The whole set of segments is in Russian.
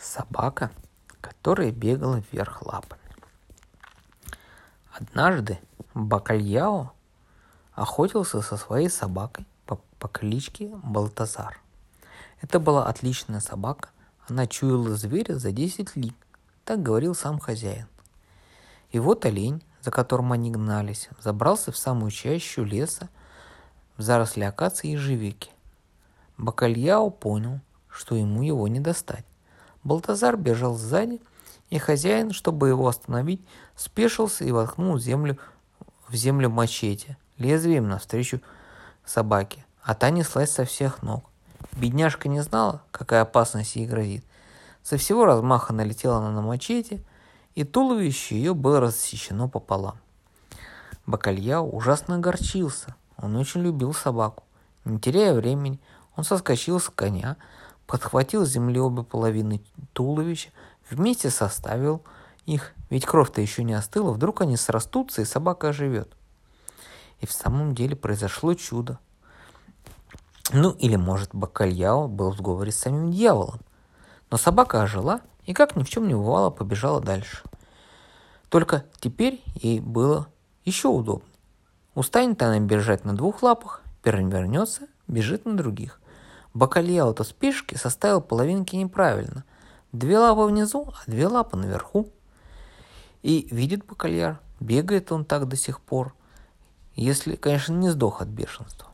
Собака, которая бегала вверх лапами. Однажды Бакальяо охотился со своей собакой по, по кличке Балтазар. Это была отличная собака, она чуяла зверя за 10 лиг, так говорил сам хозяин. И вот олень, за которым они гнались, забрался в самую чащу леса в заросли акации и ежевики. Бакальяо понял, что ему его не достать. Балтазар бежал сзади, и хозяин, чтобы его остановить, спешился и воткнул землю, в землю мачете, лезвием навстречу собаке, а та неслась со всех ног. Бедняжка не знала, какая опасность ей грозит. Со всего размаха налетела она на мачете, и туловище ее было рассечено пополам. Бакальяу ужасно огорчился. Он очень любил собаку. Не теряя времени, он соскочил с коня, подхватил с земли обе половины туловища, вместе составил их, ведь кровь-то еще не остыла, вдруг они срастутся, и собака оживет. И в самом деле произошло чудо. Ну, или, может, Бакальяо был в сговоре с самим дьяволом. Но собака ожила и, как ни в чем не бывало, побежала дальше. Только теперь ей было еще удобнее. Устанет она бежать на двух лапах, перевернется, бежит на других. Бакальяо-то с пешки составил половинки неправильно. Две лапы внизу, а две лапы наверху. И видит Бакальяр, бегает он так до сих пор, если, конечно, не сдох от бешенства.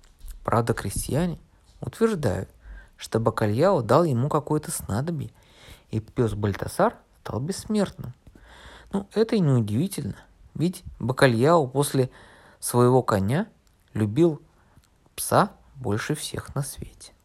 Правда, крестьяне утверждают, что Бакальяо дал ему какое-то снадобье, и пес Бальтасар стал бессмертным. Ну, это и не удивительно, ведь Бакальяо после своего коня любил пса больше всех на свете.